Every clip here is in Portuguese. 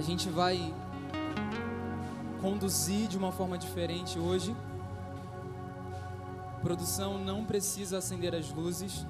A gente vai conduzir de uma forma diferente hoje. Produção não precisa acender as luzes.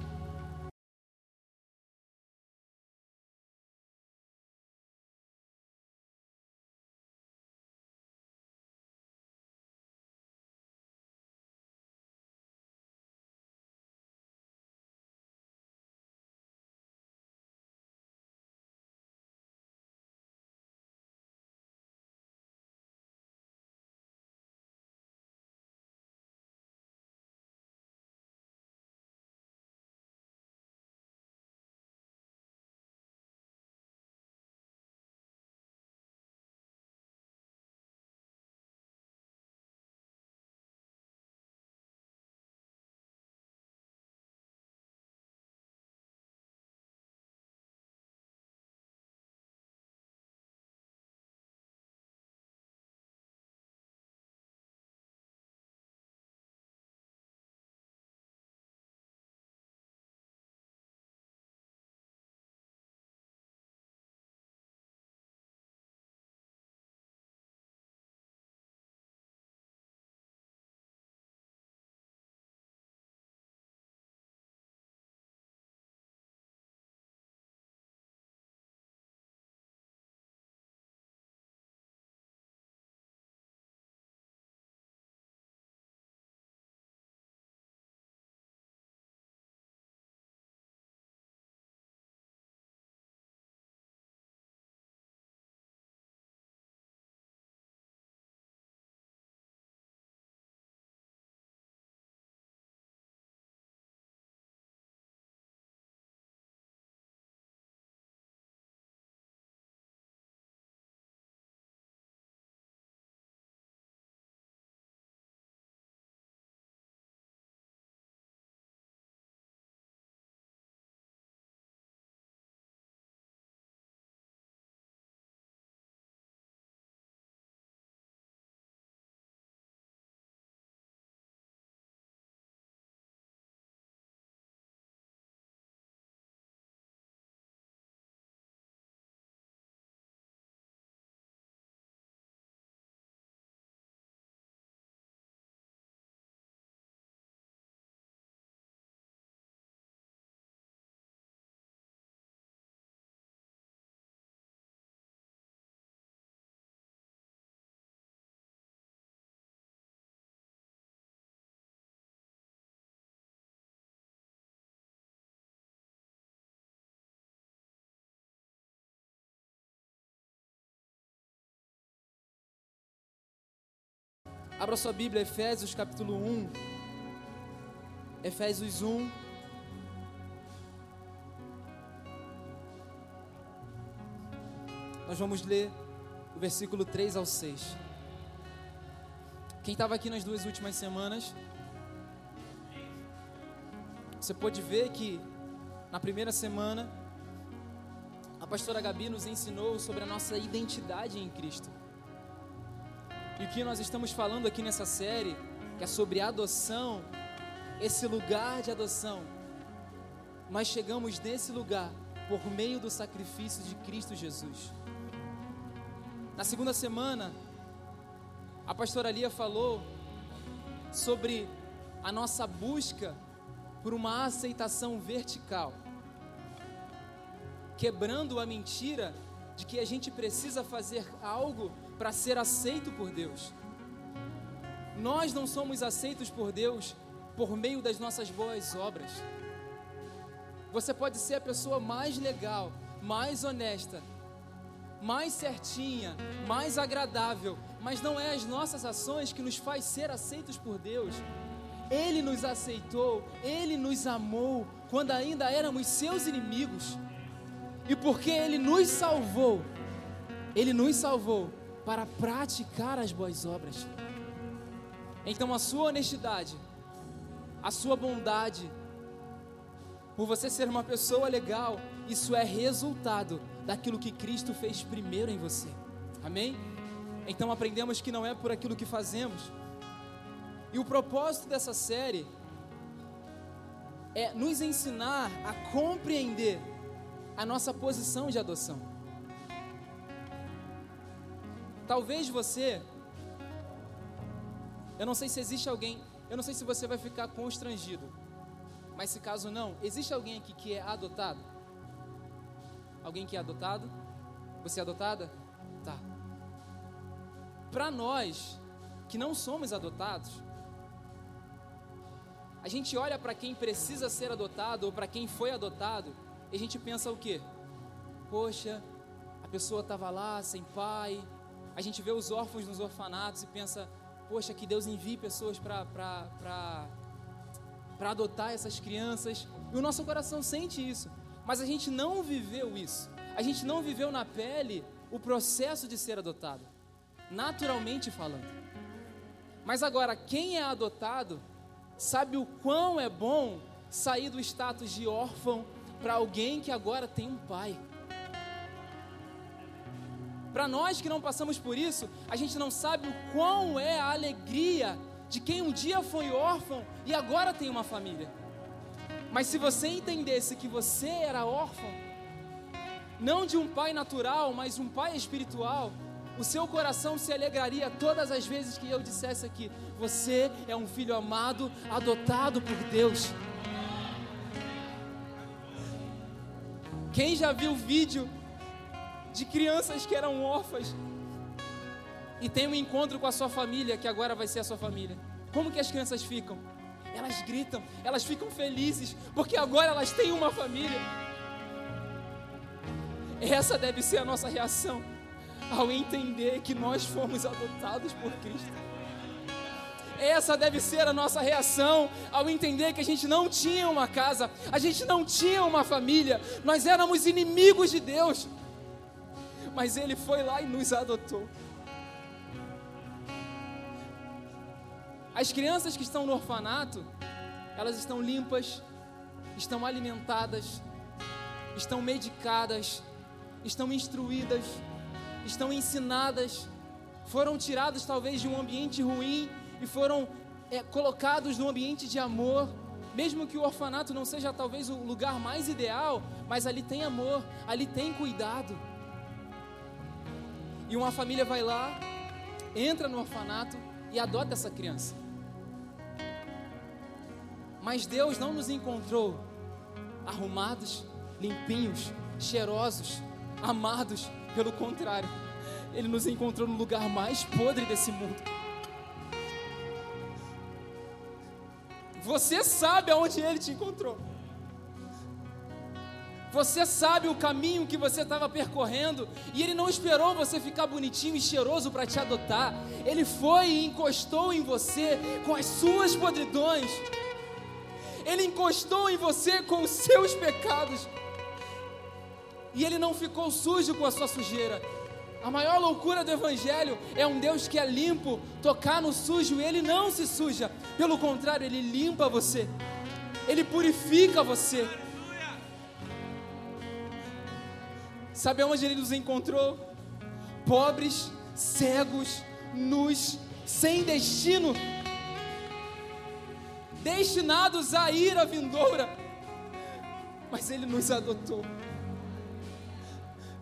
Abra sua Bíblia, Efésios capítulo 1. Efésios 1. Nós vamos ler o versículo 3 ao 6. Quem estava aqui nas duas últimas semanas, você pode ver que na primeira semana, a pastora Gabi nos ensinou sobre a nossa identidade em Cristo. E o que nós estamos falando aqui nessa série, que é sobre adoção, esse lugar de adoção. Mas chegamos nesse lugar por meio do sacrifício de Cristo Jesus. Na segunda semana, a pastora Lia falou sobre a nossa busca por uma aceitação vertical, quebrando a mentira de que a gente precisa fazer algo para ser aceito por Deus. Nós não somos aceitos por Deus por meio das nossas boas obras. Você pode ser a pessoa mais legal, mais honesta, mais certinha, mais agradável, mas não é as nossas ações que nos faz ser aceitos por Deus. Ele nos aceitou, ele nos amou quando ainda éramos seus inimigos. E porque ele nos salvou, ele nos salvou para praticar as boas obras. Então a sua honestidade, a sua bondade, por você ser uma pessoa legal, isso é resultado daquilo que Cristo fez primeiro em você. Amém? Então aprendemos que não é por aquilo que fazemos. E o propósito dessa série é nos ensinar a compreender a nossa posição de adoção. Talvez você. Eu não sei se existe alguém. Eu não sei se você vai ficar constrangido. Mas se caso não, existe alguém aqui que é adotado? Alguém que é adotado? Você é adotada? Tá. Para nós que não somos adotados, a gente olha para quem precisa ser adotado ou para quem foi adotado e a gente pensa o quê? Poxa, a pessoa estava lá sem pai. A gente vê os órfãos nos orfanatos e pensa, poxa, que Deus envie pessoas para adotar essas crianças. E o nosso coração sente isso. Mas a gente não viveu isso. A gente não viveu na pele o processo de ser adotado, naturalmente falando. Mas agora, quem é adotado sabe o quão é bom sair do status de órfão para alguém que agora tem um pai. Para nós que não passamos por isso, a gente não sabe o quão é a alegria de quem um dia foi órfão e agora tem uma família. Mas se você entendesse que você era órfão, não de um pai natural, mas um pai espiritual, o seu coração se alegraria todas as vezes que eu dissesse aqui: você é um filho amado, adotado por Deus. Quem já viu vídeo de crianças que eram órfãs e tem um encontro com a sua família, que agora vai ser a sua família? Como que as crianças ficam? Elas gritam, elas ficam felizes, porque agora elas têm uma família. Essa deve ser a nossa reação ao entender que nós fomos adotados por Cristo. Essa deve ser a nossa reação ao entender que a gente não tinha uma casa, a gente não tinha uma família, nós éramos inimigos de Deus, mas Ele foi lá e nos adotou. As crianças que estão no orfanato, elas estão limpas, estão alimentadas, estão medicadas, estão instruídas, estão ensinadas, foram tirados talvez de um ambiente ruim e foram é, colocados num ambiente de amor. Mesmo que o orfanato não seja talvez o lugar mais ideal, mas ali tem amor, ali tem cuidado. E uma família vai lá, entra no orfanato e adota essa criança. Mas Deus não nos encontrou arrumados, limpinhos, cheirosos, amados, pelo contrário, Ele nos encontrou no lugar mais podre desse mundo. Você sabe aonde Ele te encontrou. Você sabe o caminho que você estava percorrendo e Ele não esperou você ficar bonitinho e cheiroso para te adotar. Ele foi e encostou em você com as suas podridões. Ele encostou em você com os seus pecados. E ele não ficou sujo com a sua sujeira. A maior loucura do Evangelho é um Deus que é limpo, tocar no sujo, e ele não se suja. Pelo contrário, ele limpa você, ele purifica você. Sabe onde ele nos encontrou? Pobres, cegos, nus, sem destino, destinados à ira vindoura, mas ele nos adotou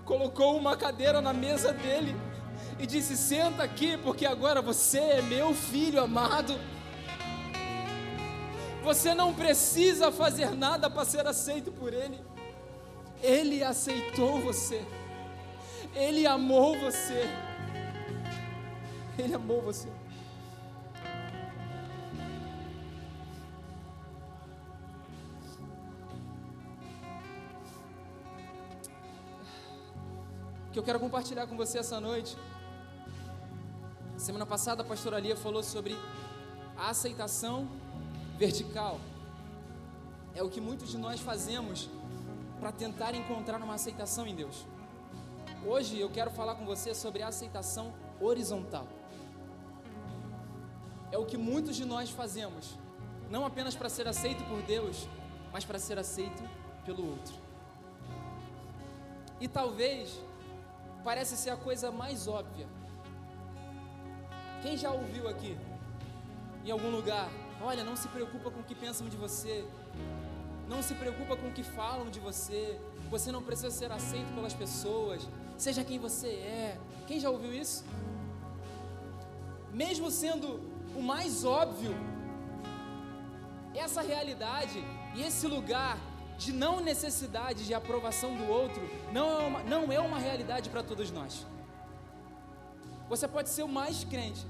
colocou uma cadeira na mesa dele e disse: Senta aqui, porque agora você é meu filho amado. Você não precisa fazer nada para ser aceito por Ele. Ele aceitou você. Ele amou você. Ele amou você. que eu quero compartilhar com você essa noite. Semana passada a pastora Lia falou sobre a aceitação vertical. É o que muitos de nós fazemos para tentar encontrar uma aceitação em Deus. Hoje eu quero falar com você sobre a aceitação horizontal. É o que muitos de nós fazemos, não apenas para ser aceito por Deus, mas para ser aceito pelo outro. E talvez parece ser a coisa mais óbvia. Quem já ouviu aqui, em algum lugar, olha, não se preocupa com o que pensam de você, não se preocupa com o que falam de você, você não precisa ser aceito pelas pessoas, seja quem você é. Quem já ouviu isso? Mesmo sendo o mais óbvio, essa realidade e esse lugar de não necessidade de aprovação do outro não é uma, não é uma realidade para todos nós. Você pode ser o mais crente,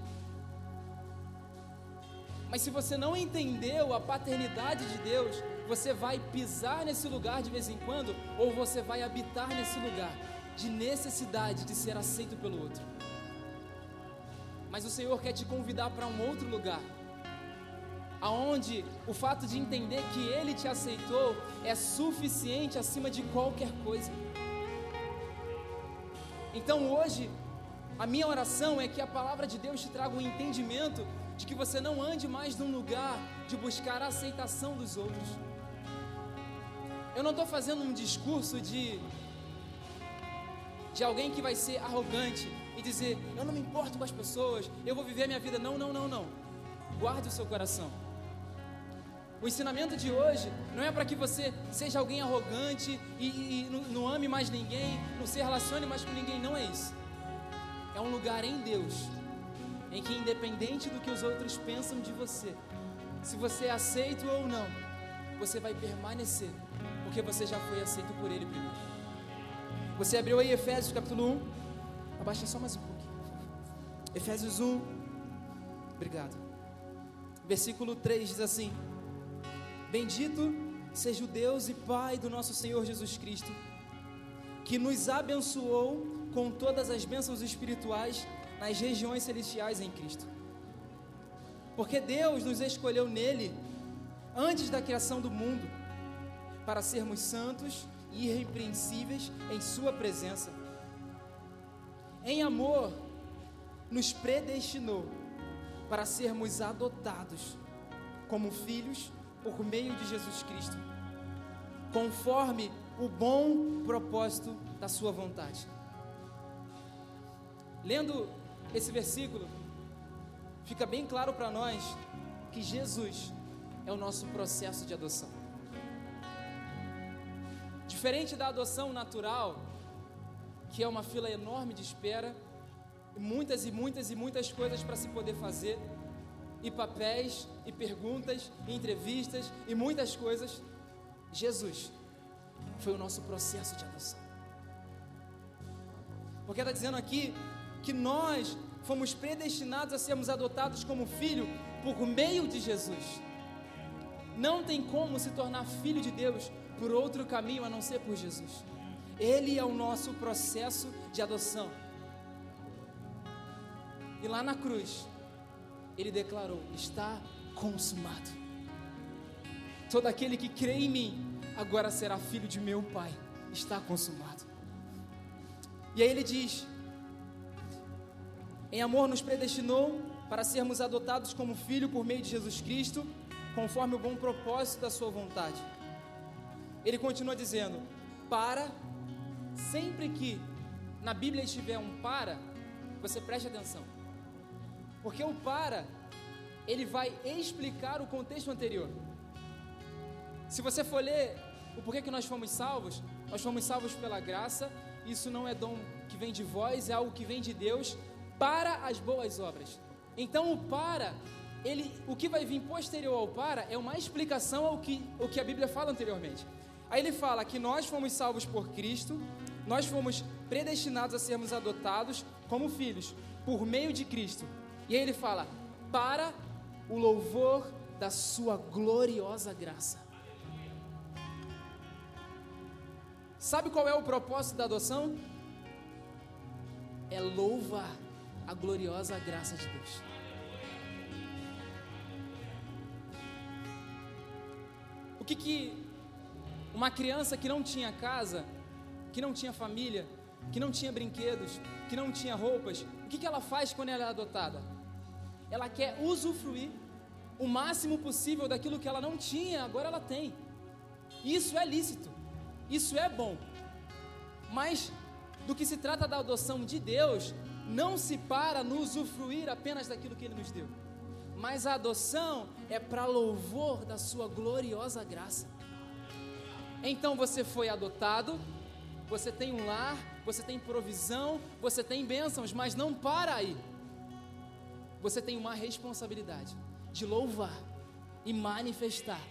mas se você não entendeu a paternidade de Deus, você vai pisar nesse lugar de vez em quando, ou você vai habitar nesse lugar de necessidade de ser aceito pelo outro. Mas o Senhor quer te convidar para um outro lugar, aonde o fato de entender que Ele te aceitou é suficiente acima de qualquer coisa. Então hoje, a minha oração é que a palavra de Deus te traga um entendimento de que você não ande mais num lugar de buscar a aceitação dos outros. Eu não estou fazendo um discurso de de alguém que vai ser arrogante e dizer eu não me importo com as pessoas, eu vou viver a minha vida. Não, não, não, não. Guarde o seu coração. O ensinamento de hoje não é para que você seja alguém arrogante e, e, e não, não ame mais ninguém, não se relacione mais com ninguém. Não é isso. É um lugar em Deus em que, independente do que os outros pensam de você, se você é aceito ou não, você vai permanecer, porque você já foi aceito por Ele primeiro. Você abriu aí Efésios capítulo 1, abaixa só mais um pouquinho. Efésios 1, obrigado. Versículo 3 diz assim: Bendito seja o Deus e Pai do nosso Senhor Jesus Cristo, que nos abençoou com todas as bênçãos espirituais nas regiões celestiais em Cristo. Porque Deus nos escolheu nele antes da criação do mundo para sermos santos e irrepreensíveis em Sua presença. Em amor, nos predestinou para sermos adotados como filhos por meio de Jesus Cristo, conforme o bom propósito da Sua vontade. Lendo esse versículo, fica bem claro para nós que Jesus é o nosso processo de adoção. Diferente da adoção natural, que é uma fila enorme de espera, muitas e muitas e muitas coisas para se poder fazer, e papéis, e perguntas, e entrevistas, e muitas coisas, Jesus foi o nosso processo de adoção. Porque está dizendo aqui que nós fomos predestinados a sermos adotados como filho por meio de Jesus. Não tem como se tornar filho de Deus por outro caminho a não ser por Jesus. Ele é o nosso processo de adoção. E lá na cruz, ele declarou: está consumado. Todo aquele que crê em mim agora será filho de meu Pai. Está consumado. E aí ele diz: em amor nos predestinou para sermos adotados como filho por meio de Jesus Cristo, conforme o bom propósito da sua vontade. Ele continua dizendo: para, sempre que na Bíblia estiver um para, você preste atenção. Porque o para, ele vai explicar o contexto anterior. Se você for ler o porquê que nós fomos salvos, nós fomos salvos pela graça, isso não é dom que vem de vós, é algo que vem de Deus, para as boas obras. Então o para, ele, o que vai vir posterior ao para é uma explicação ao que, ao que a Bíblia fala anteriormente. Aí ele fala que nós fomos salvos por Cristo, nós fomos predestinados a sermos adotados como filhos por meio de Cristo. E aí ele fala: para o louvor da sua gloriosa graça. Sabe qual é o propósito da adoção? É louvar a gloriosa graça de Deus. O que que uma criança que não tinha casa, que não tinha família, que não tinha brinquedos, que não tinha roupas, o que que ela faz quando ela é adotada? Ela quer usufruir o máximo possível daquilo que ela não tinha, agora ela tem. Isso é lícito. Isso é bom. Mas do que se trata da adoção de Deus, não se para no usufruir apenas daquilo que Ele nos deu, mas a adoção é para louvor da Sua gloriosa graça. Então você foi adotado, você tem um lar, você tem provisão, você tem bênçãos, mas não para aí. Você tem uma responsabilidade de louvar e manifestar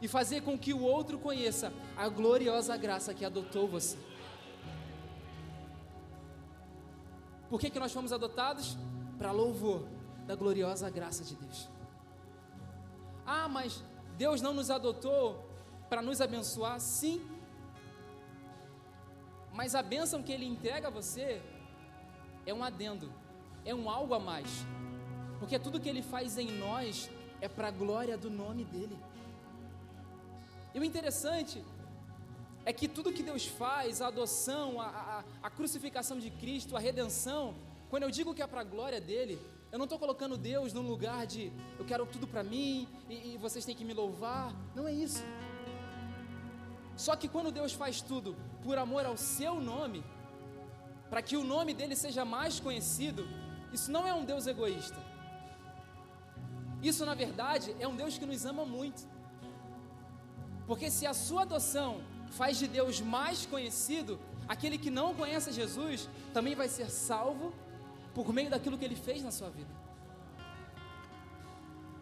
e fazer com que o outro conheça a gloriosa graça que adotou você. Por que, que nós fomos adotados? Para louvor da gloriosa graça de Deus. Ah, mas Deus não nos adotou para nos abençoar? Sim. Mas a bênção que Ele entrega a você é um adendo, é um algo a mais. Porque tudo que Ele faz em nós é para a glória do nome dEle. E o interessante é que tudo que Deus faz, a adoção, a, a, a crucificação de Cristo, a redenção, quando eu digo que é para a glória dele, eu não estou colocando Deus num lugar de eu quero tudo para mim e, e vocês têm que me louvar. Não é isso. Só que quando Deus faz tudo por amor ao seu nome, para que o nome dele seja mais conhecido, isso não é um Deus egoísta. Isso, na verdade, é um Deus que nos ama muito. Porque se a sua adoção faz de Deus mais conhecido, aquele que não conhece Jesus também vai ser salvo por meio daquilo que ele fez na sua vida.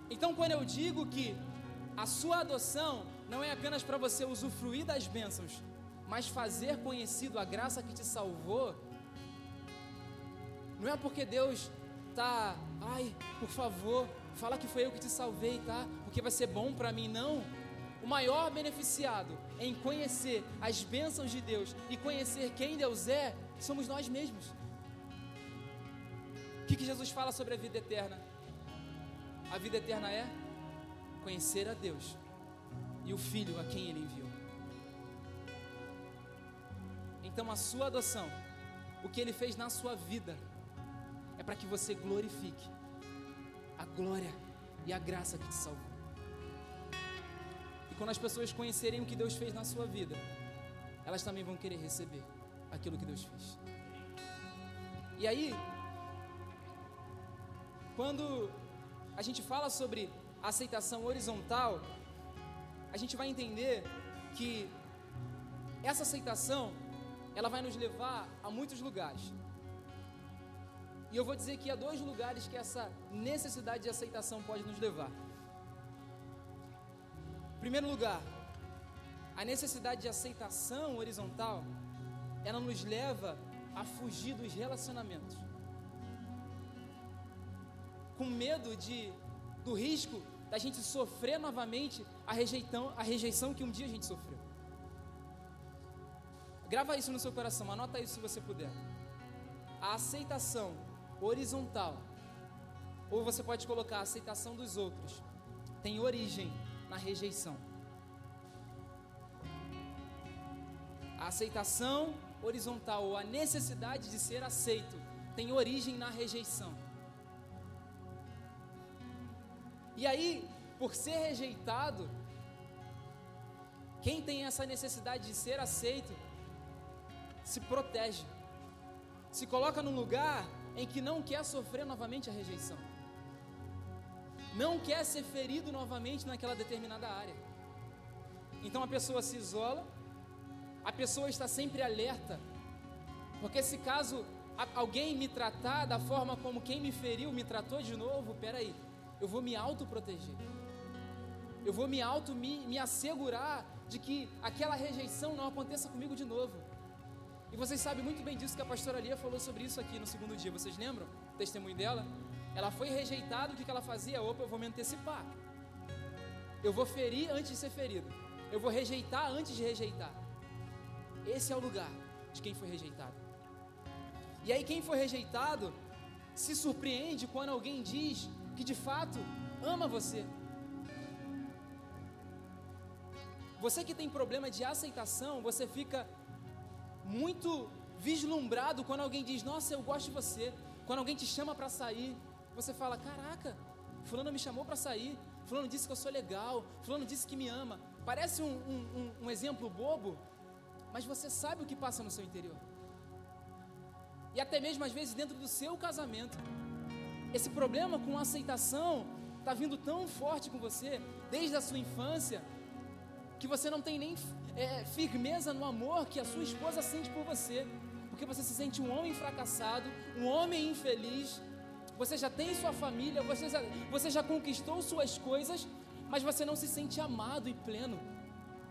Então, quando eu digo que a sua adoção não é apenas para você usufruir das bênçãos, mas fazer conhecido a graça que te salvou, não é porque Deus tá, ai, por favor, fala que foi eu que te salvei, tá? Porque vai ser bom para mim, não o maior beneficiado em conhecer as bênçãos de Deus e conhecer quem Deus é, somos nós mesmos. O que, que Jesus fala sobre a vida eterna? A vida eterna é conhecer a Deus e o Filho a quem Ele enviou. Então, a sua adoção, o que Ele fez na sua vida, é para que você glorifique a glória e a graça que te salvou quando as pessoas conhecerem o que Deus fez na sua vida, elas também vão querer receber aquilo que Deus fez. E aí, quando a gente fala sobre aceitação horizontal, a gente vai entender que essa aceitação ela vai nos levar a muitos lugares. E eu vou dizer que há dois lugares que essa necessidade de aceitação pode nos levar primeiro lugar, a necessidade de aceitação horizontal, ela nos leva a fugir dos relacionamentos. Com medo de do risco da gente sofrer novamente a rejeição, a rejeição que um dia a gente sofreu. Grava isso no seu coração, anota isso se você puder. A aceitação horizontal, ou você pode colocar a aceitação dos outros, tem origem na rejeição. A aceitação horizontal ou a necessidade de ser aceito tem origem na rejeição. E aí, por ser rejeitado, quem tem essa necessidade de ser aceito se protege, se coloca num lugar em que não quer sofrer novamente a rejeição não quer ser ferido novamente naquela determinada área. Então a pessoa se isola, a pessoa está sempre alerta, porque se caso alguém me tratar da forma como quem me feriu me tratou de novo, peraí, eu vou me autoproteger. Eu vou me auto me, me assegurar de que aquela rejeição não aconteça comigo de novo. E vocês sabem muito bem disso que a pastora Lia falou sobre isso aqui no segundo dia. Vocês lembram? O testemunho dela? Ela foi rejeitada, o que ela fazia? Opa, eu vou me antecipar. Eu vou ferir antes de ser ferido. Eu vou rejeitar antes de rejeitar. Esse é o lugar de quem foi rejeitado. E aí, quem foi rejeitado se surpreende quando alguém diz que de fato ama você. Você que tem problema de aceitação, você fica muito vislumbrado quando alguém diz: Nossa, eu gosto de você. Quando alguém te chama para sair, você fala: Caraca, Fulano me chamou para sair, Fulano disse que eu sou legal, Fulano disse que me ama. Parece um, um, um, exemplo bobo, mas você sabe o que passa no seu interior. E até mesmo às vezes dentro do seu casamento. Esse problema com aceitação está vindo tão forte com você, desde a sua infância, que você não tem nem é, firmeza no amor que a sua esposa sente por você. porque você se sente um homem fracassado, um homem infeliz. Você já tem sua família, você já, você já conquistou suas coisas, mas você não se sente amado e pleno,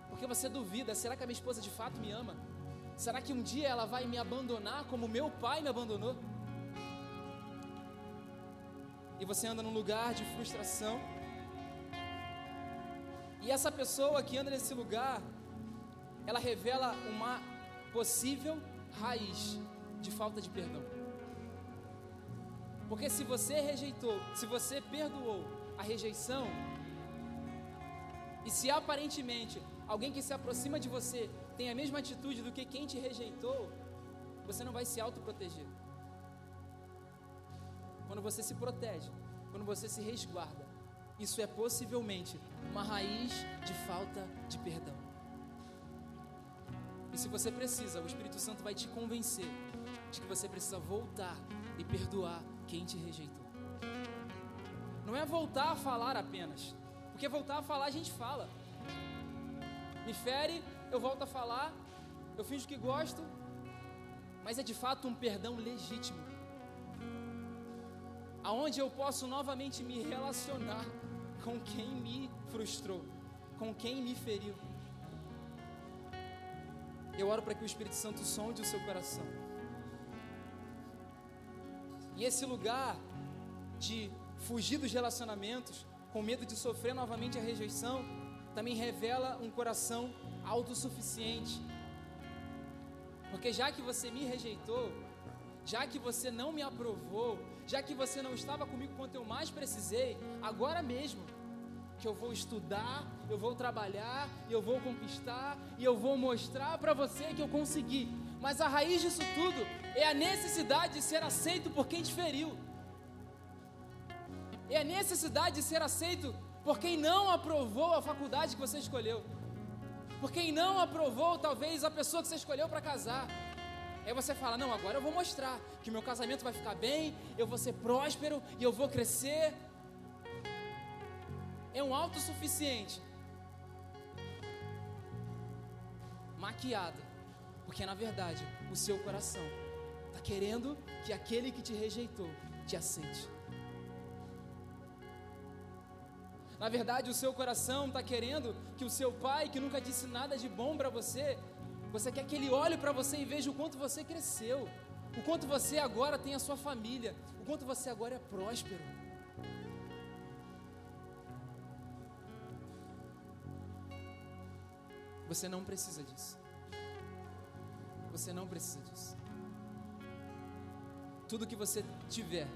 porque você duvida: será que a minha esposa de fato me ama? Será que um dia ela vai me abandonar como meu pai me abandonou? E você anda num lugar de frustração. E essa pessoa que anda nesse lugar, ela revela uma possível raiz de falta de perdão. Porque se você rejeitou, se você perdoou a rejeição, e se aparentemente alguém que se aproxima de você tem a mesma atitude do que quem te rejeitou, você não vai se autoproteger. Quando você se protege, quando você se resguarda, isso é possivelmente uma raiz de falta de perdão. E se você precisa, o Espírito Santo vai te convencer de que você precisa voltar e perdoar quem te rejeitou. Não é voltar a falar apenas, porque voltar a falar a gente fala. Me fere, eu volto a falar, eu finjo que gosto, mas é de fato um perdão legítimo. Aonde eu posso novamente me relacionar com quem me frustrou, com quem me feriu. Eu oro para que o Espírito Santo sonde o seu coração. E esse lugar de fugir dos relacionamentos, com medo de sofrer novamente a rejeição, também revela um coração autossuficiente. Porque já que você me rejeitou, já que você não me aprovou, já que você não estava comigo quando eu mais precisei, agora mesmo que eu vou estudar, eu vou trabalhar, eu vou conquistar e eu vou mostrar para você que eu consegui. Mas a raiz disso tudo é a necessidade de ser aceito por quem te feriu. É a necessidade de ser aceito por quem não aprovou a faculdade que você escolheu, por quem não aprovou talvez a pessoa que você escolheu para casar. Aí você fala: Não, agora eu vou mostrar que meu casamento vai ficar bem, eu vou ser próspero e eu vou crescer. É um autossuficiente maquiado, porque na verdade o seu coração está querendo que aquele que te rejeitou te aceite. Na verdade, o seu coração está querendo que o seu pai, que nunca disse nada de bom para você, você quer que ele olhe para você e veja o quanto você cresceu, o quanto você agora tem a sua família, o quanto você agora é próspero. Você não precisa disso. Você não precisa disso. Tudo que você tiver,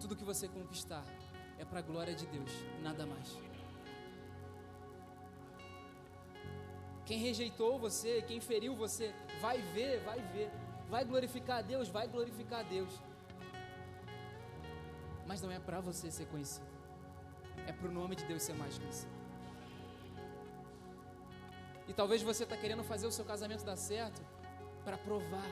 tudo que você conquistar, é para a glória de Deus, nada mais. Quem rejeitou você, quem feriu você, vai ver, vai ver, vai glorificar a Deus, vai glorificar a Deus. Mas não é para você ser conhecido, é para o nome de Deus ser mais conhecido. E talvez você está querendo fazer o seu casamento dar certo para provar.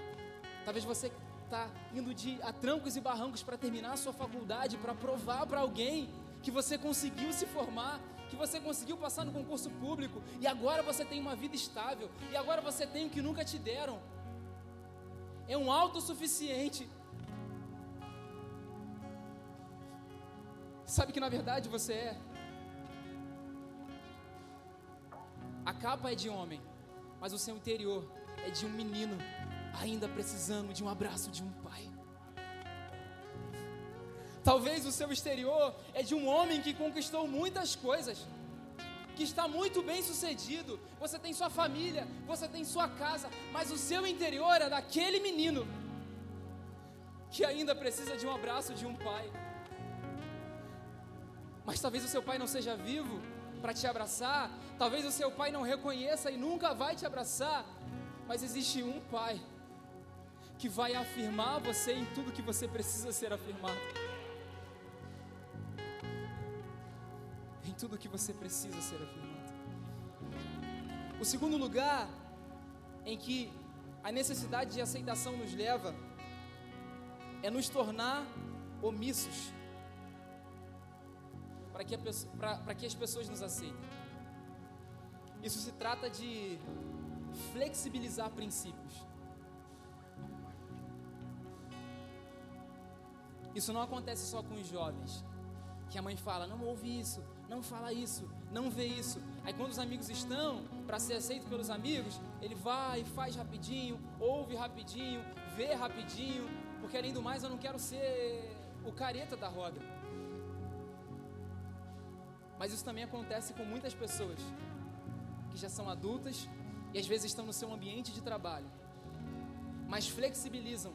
Talvez você está indo de a trancos e barrancos para terminar a sua faculdade, para provar para alguém que você conseguiu se formar, que você conseguiu passar no concurso público e agora você tem uma vida estável e agora você tem o que nunca te deram. É um autossuficiente. Sabe que na verdade você é? A capa é de homem, mas o seu interior é de um menino ainda precisando de um abraço de um pai. Talvez o seu exterior é de um homem que conquistou muitas coisas, que está muito bem sucedido. Você tem sua família, você tem sua casa, mas o seu interior é daquele menino que ainda precisa de um abraço de um pai. Mas talvez o seu pai não seja vivo para te abraçar, talvez o seu pai não reconheça e nunca vai te abraçar, mas existe um pai que vai afirmar você em tudo que você precisa ser afirmado. tudo que você precisa ser afirmado. O segundo lugar em que a necessidade de aceitação nos leva é nos tornar omissos para que, pessoa, para, para que as pessoas nos aceitem. Isso se trata de flexibilizar princípios. Isso não acontece só com os jovens. Que a mãe fala: não ouve isso, não fala isso, não vê isso. Aí quando os amigos estão para ser aceito pelos amigos, ele vai, faz rapidinho, ouve rapidinho, vê rapidinho, porque além do mais eu não quero ser o careta da roda. Mas isso também acontece com muitas pessoas que já são adultas e às vezes estão no seu ambiente de trabalho, mas flexibilizam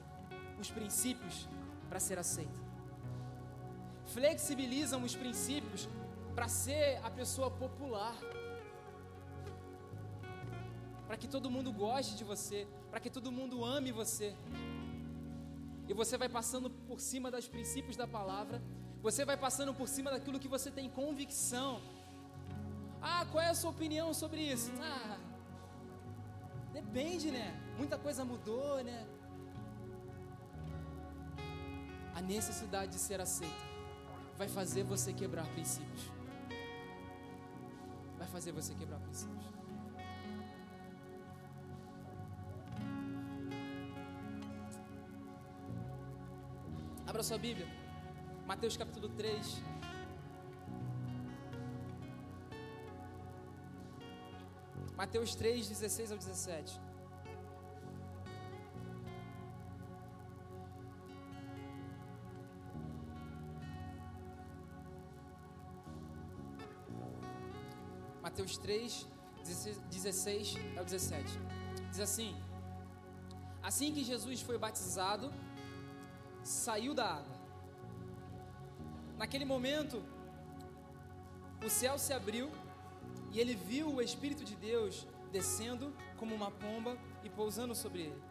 os princípios para ser aceito. Flexibilizam os princípios para ser a pessoa popular. Para que todo mundo goste de você, para que todo mundo ame você. E você vai passando por cima dos princípios da palavra, você vai passando por cima daquilo que você tem convicção. Ah, qual é a sua opinião sobre isso? Ah, depende, né? Muita coisa mudou, né? A necessidade de ser aceito vai fazer você quebrar princípios. Fazer você quebrar princípios. Abra sua Bíblia. Mateus capítulo 3. Mateus 3, 16 ao 17. Mateus 3, 16 ao 17. Diz assim: Assim que Jesus foi batizado, saiu da água. Naquele momento, o céu se abriu e ele viu o Espírito de Deus descendo como uma pomba e pousando sobre ele.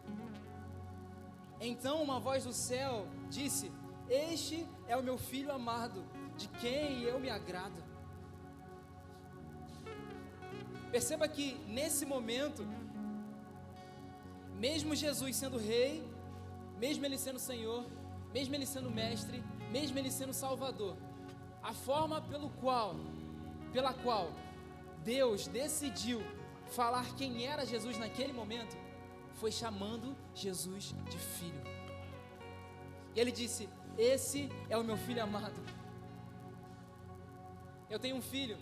Então uma voz do céu disse: Este é o meu filho amado, de quem eu me agrado. Perceba que nesse momento, mesmo Jesus sendo rei, mesmo ele sendo Senhor, mesmo ele sendo mestre, mesmo ele sendo Salvador, a forma pelo qual, pela qual Deus decidiu falar quem era Jesus naquele momento, foi chamando Jesus de filho. E ele disse: Esse é o meu filho amado. Eu tenho um filho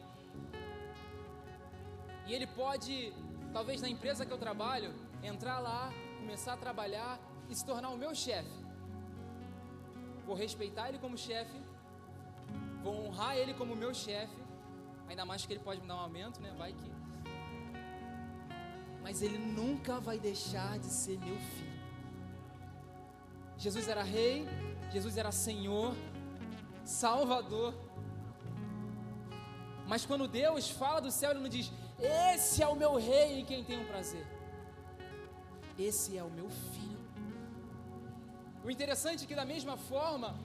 e ele pode, talvez na empresa que eu trabalho, entrar lá, começar a trabalhar e se tornar o meu chefe. Vou respeitar ele como chefe, vou honrar ele como meu chefe, ainda mais que ele pode me dar um aumento, né? Vai que. Mas ele nunca vai deixar de ser meu filho. Jesus era rei, Jesus era Senhor, Salvador. Mas quando Deus fala do céu, Ele não diz: esse é o meu rei em quem tenho prazer. Esse é o meu filho. O interessante é que, da mesma forma,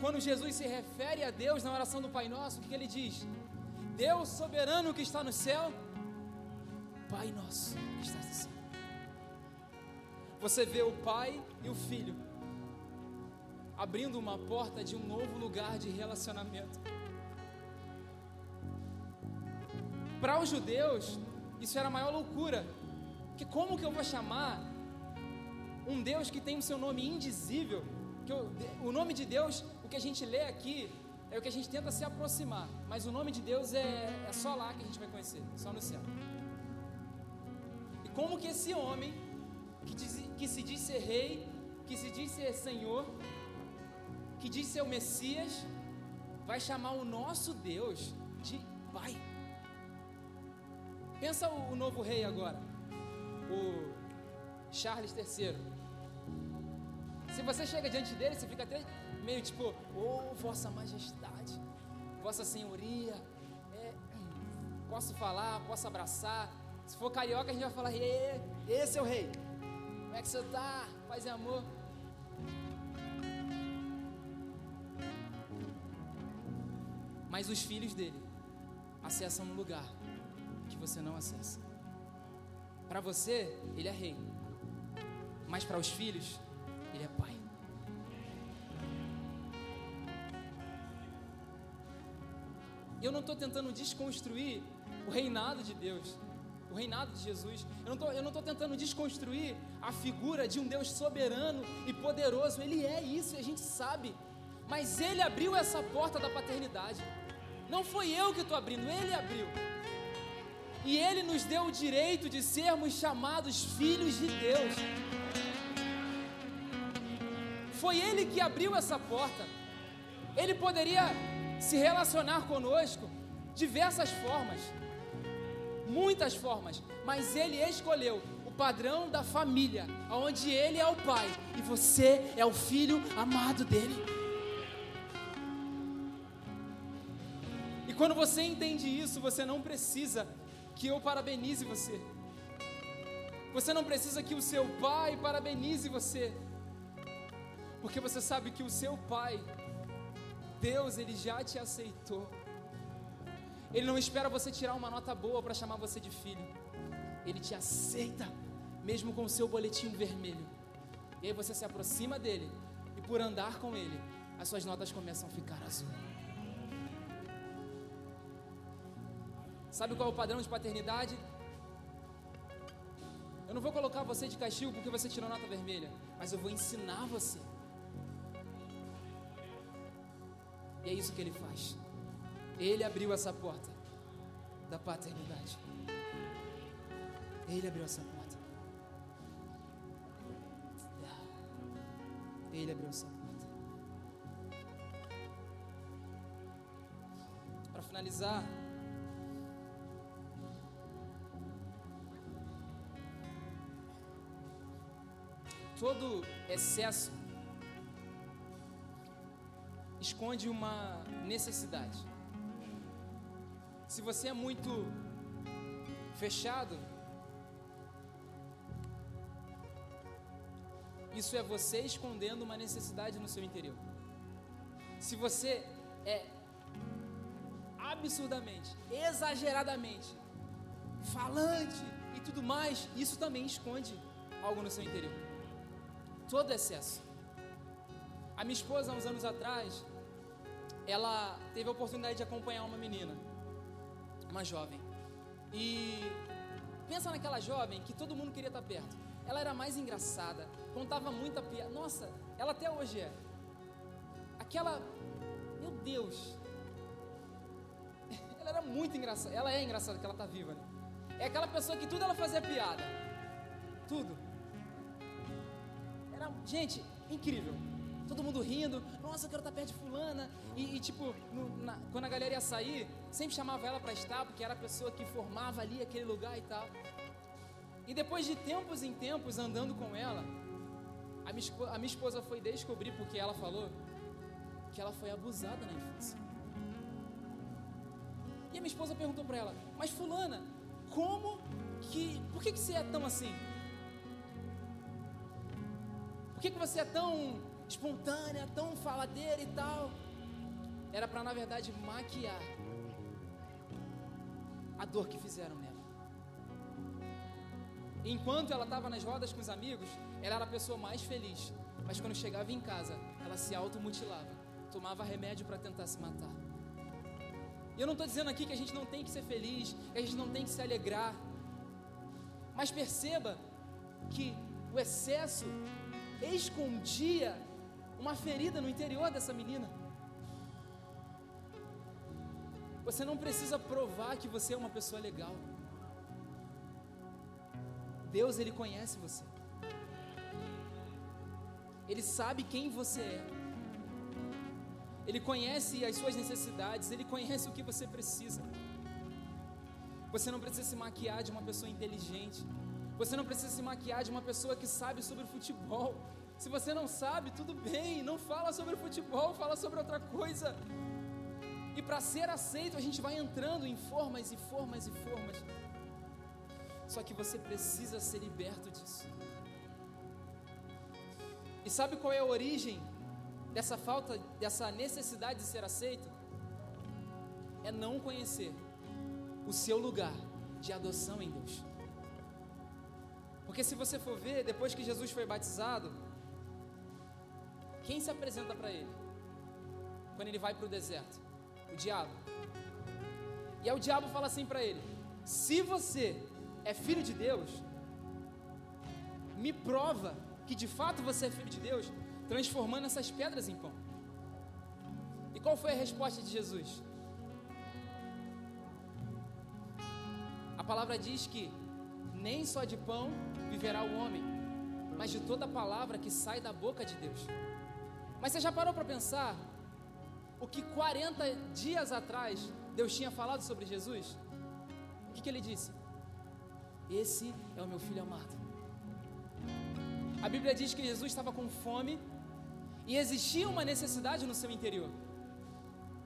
quando Jesus se refere a Deus na oração do Pai Nosso, o que, ele diz? Deus soberano que está no céu, Pai Nosso que está no céu. Você vê o Pai e o Filho abrindo uma porta de um novo lugar de relacionamento. Para os judeus, isso era a maior loucura. Que como que eu vou chamar um Deus que tem o seu nome indizível? Que eu, o nome de Deus, o que a gente lê aqui, é o que a gente tenta se aproximar. Mas o nome de Deus é, é só lá que a gente vai conhecer, só no céu. E como que esse homem, que, diz, que se diz ser rei, que se diz ser Senhor, que diz ser o Messias, vai chamar o nosso Deus de Pai? Pensa o, o novo rei agora, o Charles III. Se você chega diante dele, você fica até meio tipo, oh, Vossa Majestade, Vossa Senhoria, é, posso falar, posso abraçar. Se for carioca, a gente vai falar, esse é o rei. Como é que você tá? Paz e amor. Mas os filhos dele acessam um lugar que você não acessa. Para você, ele é rei. Mas para os filhos, ele é pai. Eu não estou tentando desconstruir o reinado de Deus, o reinado de Jesus. Eu não estou tentando desconstruir a figura de um Deus soberano e poderoso. Ele é isso e a gente sabe. Mas Ele abriu essa porta da paternidade. Não foi eu que estou abrindo, Ele abriu. E Ele nos deu o direito de sermos chamados filhos de Deus. Foi Ele que abriu essa porta. Ele poderia se relacionar conosco diversas formas, muitas formas, mas Ele escolheu o padrão da família, onde Ele é o Pai e você é o filho amado dele. E quando você entende isso, você não precisa que eu parabenize você. Você não precisa que o seu pai parabenize você. Porque você sabe que o seu pai, Deus, ele já te aceitou. Ele não espera você tirar uma nota boa para chamar você de filho. Ele te aceita, mesmo com o seu boletim vermelho. E aí você se aproxima dele, e por andar com ele, as suas notas começam a ficar azul. Sabe qual é o padrão de paternidade? Eu não vou colocar você de castigo porque você tirou nota vermelha, mas eu vou ensinar você. E é isso que ele faz. Ele abriu essa porta da paternidade. Ele abriu essa porta. Ele abriu essa porta. Para finalizar, todo excesso esconde uma necessidade. Se você é muito fechado, isso é você escondendo uma necessidade no seu interior. Se você é absurdamente, exageradamente falante e tudo mais, isso também esconde algo no seu interior. Todo excesso. A minha esposa, há uns anos atrás, ela teve a oportunidade de acompanhar uma menina, uma jovem. E pensa naquela jovem que todo mundo queria estar perto. Ela era mais engraçada, contava muita piada. Nossa, ela até hoje é. Aquela, meu Deus, ela era muito engraçada. Ela é engraçada, que ela está viva. Né? É aquela pessoa que tudo ela fazia piada, tudo. Gente, incrível todo mundo rindo, nossa, eu quero estar perto de fulana. E, e tipo, no, na, quando a galera ia sair, sempre chamava ela para estar, porque era a pessoa que formava ali aquele lugar e tal. E depois de tempos em tempos andando com ela, a minha, a minha esposa foi descobrir, porque ela falou, que ela foi abusada na infância. E a minha esposa perguntou para ela, mas fulana, como que, por que, que você é tão assim? Por que, que você é tão espontânea, tão faladeira e tal. Era para, na verdade, maquiar a dor que fizeram nela. Enquanto ela estava nas rodas com os amigos, ela era a pessoa mais feliz. Mas quando chegava em casa, ela se automutilava, tomava remédio para tentar se matar. E eu não estou dizendo aqui que a gente não tem que ser feliz, que a gente não tem que se alegrar. Mas perceba que o excesso escondia uma ferida no interior dessa menina. Você não precisa provar que você é uma pessoa legal. Deus, Ele conhece você. Ele sabe quem você é. Ele conhece as suas necessidades, Ele conhece o que você precisa. Você não precisa se maquiar de uma pessoa inteligente. Você não precisa se maquiar de uma pessoa que sabe sobre futebol. Se você não sabe, tudo bem, não fala sobre futebol, fala sobre outra coisa. E para ser aceito, a gente vai entrando em formas e formas e formas. Só que você precisa ser liberto disso. E sabe qual é a origem dessa falta, dessa necessidade de ser aceito? É não conhecer o seu lugar de adoção em Deus. Porque se você for ver, depois que Jesus foi batizado, quem se apresenta para ele? Quando ele vai para o deserto? O diabo. E aí o diabo fala assim para ele: Se você é filho de Deus, me prova que de fato você é filho de Deus, transformando essas pedras em pão. E qual foi a resposta de Jesus? A palavra diz que nem só de pão viverá o homem, mas de toda palavra que sai da boca de Deus. Mas você já parou para pensar o que 40 dias atrás Deus tinha falado sobre Jesus? O que, que ele disse? Esse é o meu filho amado. A Bíblia diz que Jesus estava com fome e existia uma necessidade no seu interior.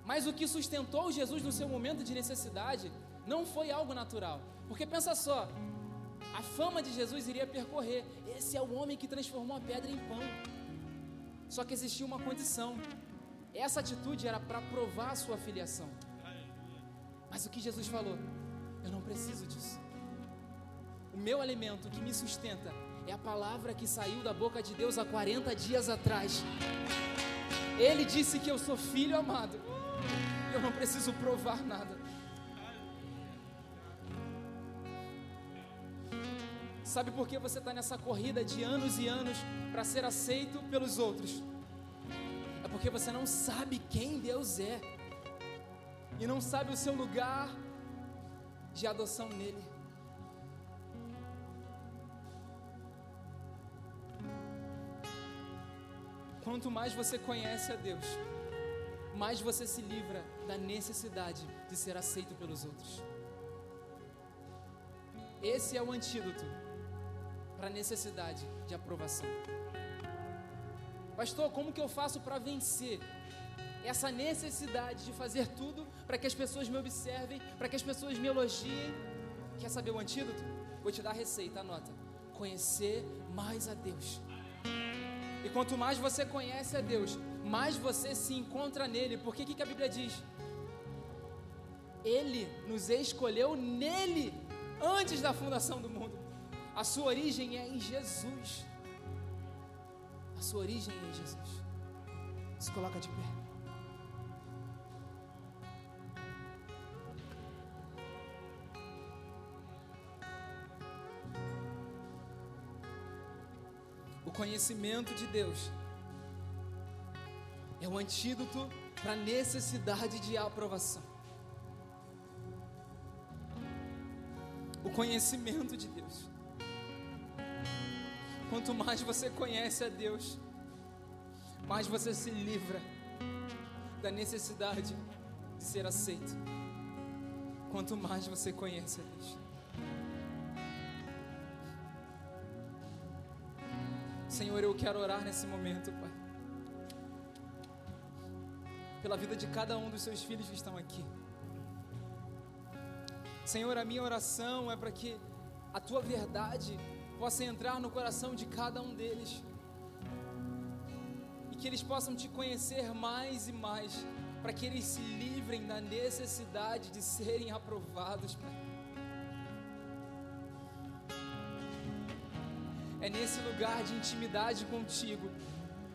Mas o que sustentou Jesus no seu momento de necessidade não foi algo natural. Porque pensa só, a fama de Jesus iria percorrer. Esse é o homem que transformou a pedra em pão. Só que existia uma condição. Essa atitude era para provar a sua filiação. Mas o que Jesus falou? Eu não preciso disso. O meu alimento que me sustenta é a palavra que saiu da boca de Deus há 40 dias atrás. Ele disse que eu sou filho amado. Eu não preciso provar nada. Sabe por que você está nessa corrida de anos e anos para ser aceito pelos outros? É porque você não sabe quem Deus é e não sabe o seu lugar de adoção nele. Quanto mais você conhece a Deus, mais você se livra da necessidade de ser aceito pelos outros. Esse é o antídoto para a necessidade de aprovação. Pastor, como que eu faço para vencer essa necessidade de fazer tudo para que as pessoas me observem, para que as pessoas me elogiem? Quer saber o antídoto? Vou te dar a receita, anota. Conhecer mais a Deus. E quanto mais você conhece a Deus, mais você se encontra nele. Porque o que, que a Bíblia diz? Ele nos escolheu nele antes da fundação do mundo. A sua origem é em Jesus. A sua origem é em Jesus. Se coloca de pé. O conhecimento de Deus é o antídoto para a necessidade de aprovação. O conhecimento de Deus. Quanto mais você conhece a Deus, mais você se livra da necessidade de ser aceito. Quanto mais você conhece a Deus. Senhor, eu quero orar nesse momento, Pai. Pela vida de cada um dos seus filhos que estão aqui. Senhor, a minha oração é para que a tua verdade possa entrar no coração de cada um deles. E que eles possam te conhecer mais e mais, para que eles se livrem da necessidade de serem aprovados, Pai. É nesse lugar de intimidade contigo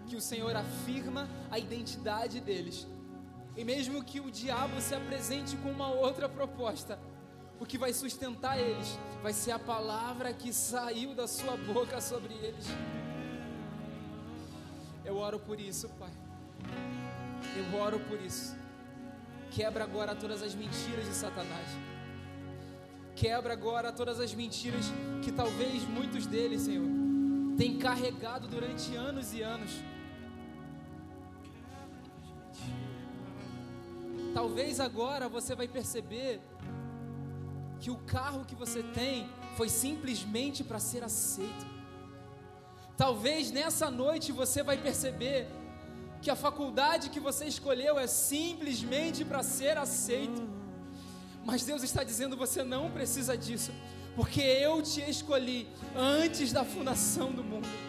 que o Senhor afirma a identidade deles. E mesmo que o diabo se apresente com uma outra proposta, o que vai sustentar eles vai ser a palavra que saiu da sua boca sobre eles. Eu oro por isso, Pai. Eu oro por isso. Quebra agora todas as mentiras de Satanás. Quebra agora todas as mentiras que talvez muitos deles, Senhor, têm carregado durante anos e anos. Talvez agora você vai perceber que o carro que você tem foi simplesmente para ser aceito. Talvez nessa noite você vai perceber que a faculdade que você escolheu é simplesmente para ser aceito. Mas Deus está dizendo: você não precisa disso, porque eu te escolhi antes da fundação do mundo.